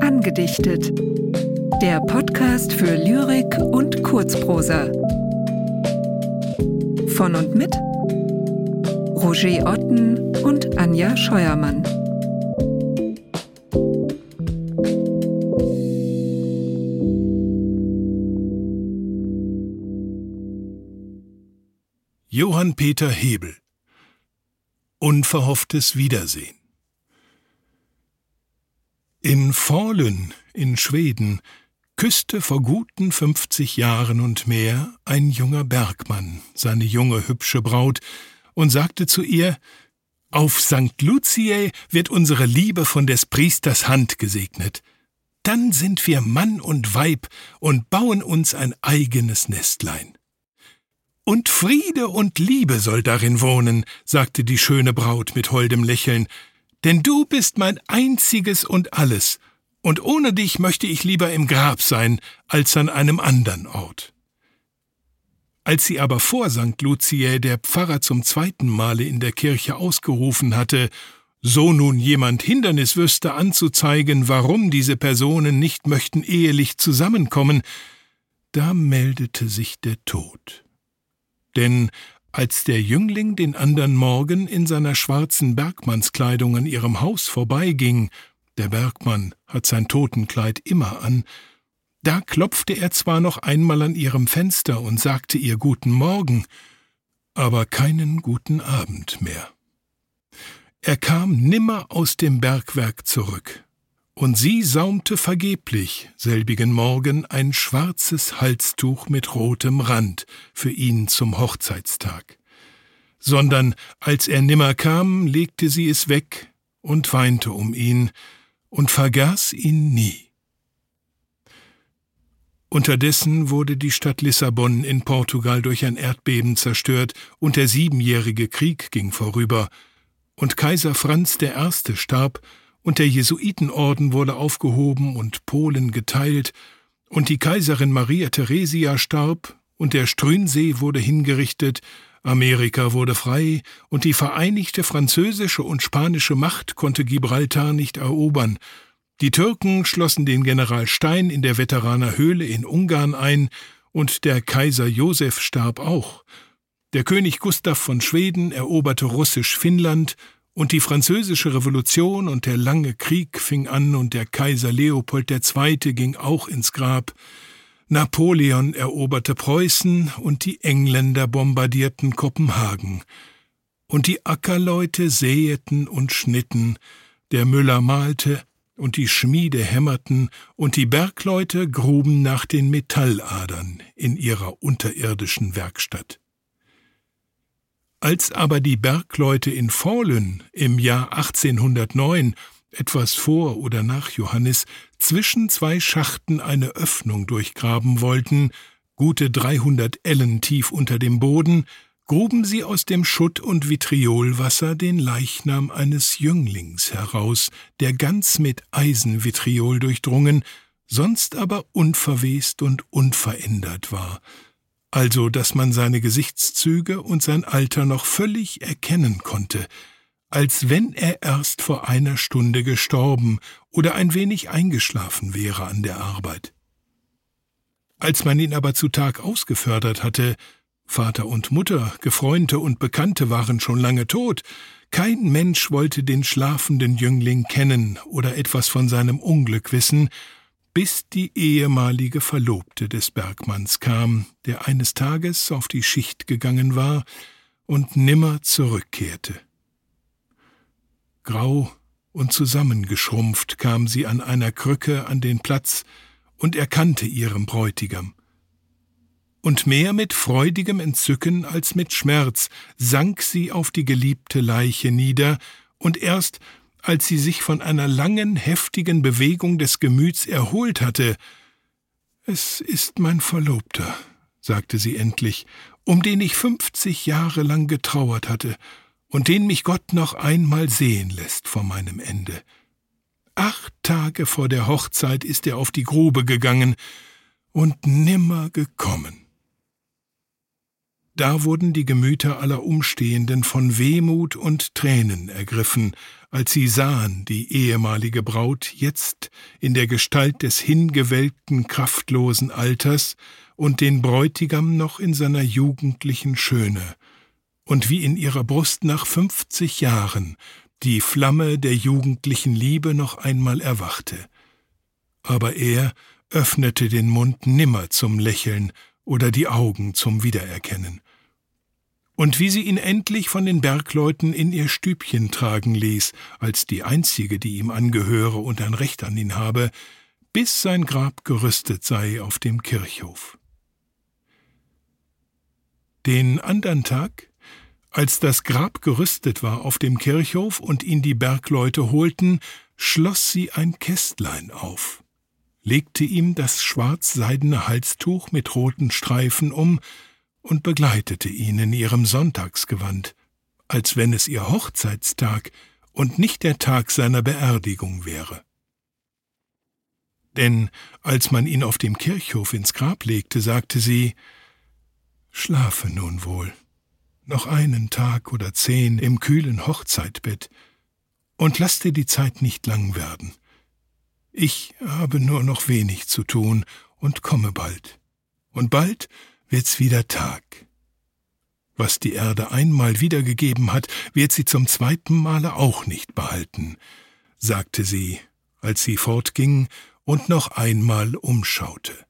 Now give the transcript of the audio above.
Angedichtet. Der Podcast für Lyrik und Kurzprosa. Von und mit Roger Otten und Anja Scheuermann. Johann Peter Hebel Unverhofftes Wiedersehen In Falun in Schweden küsste vor guten fünfzig Jahren und mehr ein junger Bergmann seine junge hübsche Braut und sagte zu ihr Auf St. Luciae wird unsere Liebe von des Priesters Hand gesegnet. Dann sind wir Mann und Weib und bauen uns ein eigenes Nestlein. Und Friede und Liebe soll darin wohnen, sagte die schöne Braut mit holdem Lächeln, denn du bist mein einziges und alles, und ohne dich möchte ich lieber im Grab sein, als an einem andern Ort. Als sie aber vor St. Luciä der Pfarrer zum zweiten Male in der Kirche ausgerufen hatte, so nun jemand Hindernis wüsste anzuzeigen, warum diese Personen nicht möchten ehelich zusammenkommen, da meldete sich der Tod denn als der Jüngling den andern Morgen in seiner schwarzen Bergmannskleidung an ihrem Haus vorbeiging, der Bergmann hat sein Totenkleid immer an, da klopfte er zwar noch einmal an ihrem Fenster und sagte ihr guten Morgen, aber keinen guten Abend mehr. Er kam nimmer aus dem Bergwerk zurück und sie saumte vergeblich selbigen Morgen ein schwarzes Halstuch mit rotem Rand für ihn zum Hochzeitstag. Sondern als er nimmer kam, legte sie es weg und weinte um ihn und vergaß ihn nie. Unterdessen wurde die Stadt Lissabon in Portugal durch ein Erdbeben zerstört und der siebenjährige Krieg ging vorüber, und Kaiser Franz I. starb und der Jesuitenorden wurde aufgehoben und Polen geteilt, und die Kaiserin Maria Theresia starb, und der Strünsee wurde hingerichtet, Amerika wurde frei, und die vereinigte französische und spanische Macht konnte Gibraltar nicht erobern, die Türken schlossen den General Stein in der Veteraner Höhle in Ungarn ein, und der Kaiser Josef starb auch. Der König Gustav von Schweden eroberte russisch Finnland, und die französische Revolution und der lange Krieg fing an und der Kaiser Leopold II. ging auch ins Grab. Napoleon eroberte Preußen und die Engländer bombardierten Kopenhagen. Und die Ackerleute säeten und schnitten, der Müller malte und die Schmiede hämmerten und die Bergleute gruben nach den Metalladern in ihrer unterirdischen Werkstatt. Als aber die Bergleute in Fallen im Jahr 1809, etwas vor oder nach Johannes, zwischen zwei Schachten eine Öffnung durchgraben wollten, gute 300 Ellen tief unter dem Boden, gruben sie aus dem Schutt und Vitriolwasser den Leichnam eines Jünglings heraus, der ganz mit Eisenvitriol durchdrungen, sonst aber unverwest und unverändert war, also dass man seine Gesichtszüge und sein Alter noch völlig erkennen konnte, als wenn er erst vor einer Stunde gestorben oder ein wenig eingeschlafen wäre an der Arbeit. Als man ihn aber zu Tag ausgefördert hatte, Vater und Mutter, Gefreunde und Bekannte waren schon lange tot, kein Mensch wollte den schlafenden Jüngling kennen oder etwas von seinem Unglück wissen, bis die ehemalige Verlobte des Bergmanns kam, der eines Tages auf die Schicht gegangen war und nimmer zurückkehrte. Grau und zusammengeschrumpft kam sie an einer Krücke an den Platz und erkannte ihren Bräutigam. Und mehr mit freudigem Entzücken als mit Schmerz sank sie auf die geliebte Leiche nieder, und erst als sie sich von einer langen, heftigen Bewegung des Gemüts erholt hatte. Es ist mein Verlobter, sagte sie endlich, um den ich fünfzig Jahre lang getrauert hatte und den mich Gott noch einmal sehen lässt vor meinem Ende. Acht Tage vor der Hochzeit ist er auf die Grube gegangen und nimmer gekommen. Da wurden die Gemüter aller Umstehenden von Wehmut und Tränen ergriffen, als sie sahen die ehemalige Braut jetzt in der Gestalt des hingewelkten, kraftlosen Alters und den Bräutigam noch in seiner jugendlichen Schöne, und wie in ihrer Brust nach fünfzig Jahren die Flamme der jugendlichen Liebe noch einmal erwachte. Aber er öffnete den Mund nimmer zum Lächeln oder die Augen zum Wiedererkennen. Und wie sie ihn endlich von den Bergleuten in ihr Stübchen tragen ließ, als die einzige, die ihm angehöre und ein Recht an ihn habe, bis sein Grab gerüstet sei auf dem Kirchhof. Den andern Tag, als das Grab gerüstet war auf dem Kirchhof und ihn die Bergleute holten, schloss sie ein Kästlein auf legte ihm das schwarzseidene Halstuch mit roten Streifen um und begleitete ihn in ihrem Sonntagsgewand, als wenn es ihr Hochzeitstag und nicht der Tag seiner Beerdigung wäre. Denn als man ihn auf dem Kirchhof ins Grab legte, sagte sie Schlafe nun wohl, noch einen Tag oder zehn im kühlen Hochzeitbett, und lass dir die Zeit nicht lang werden. Ich habe nur noch wenig zu tun und komme bald. Und bald wird's wieder Tag. Was die Erde einmal wiedergegeben hat, wird sie zum zweiten Male auch nicht behalten, sagte sie, als sie fortging und noch einmal umschaute.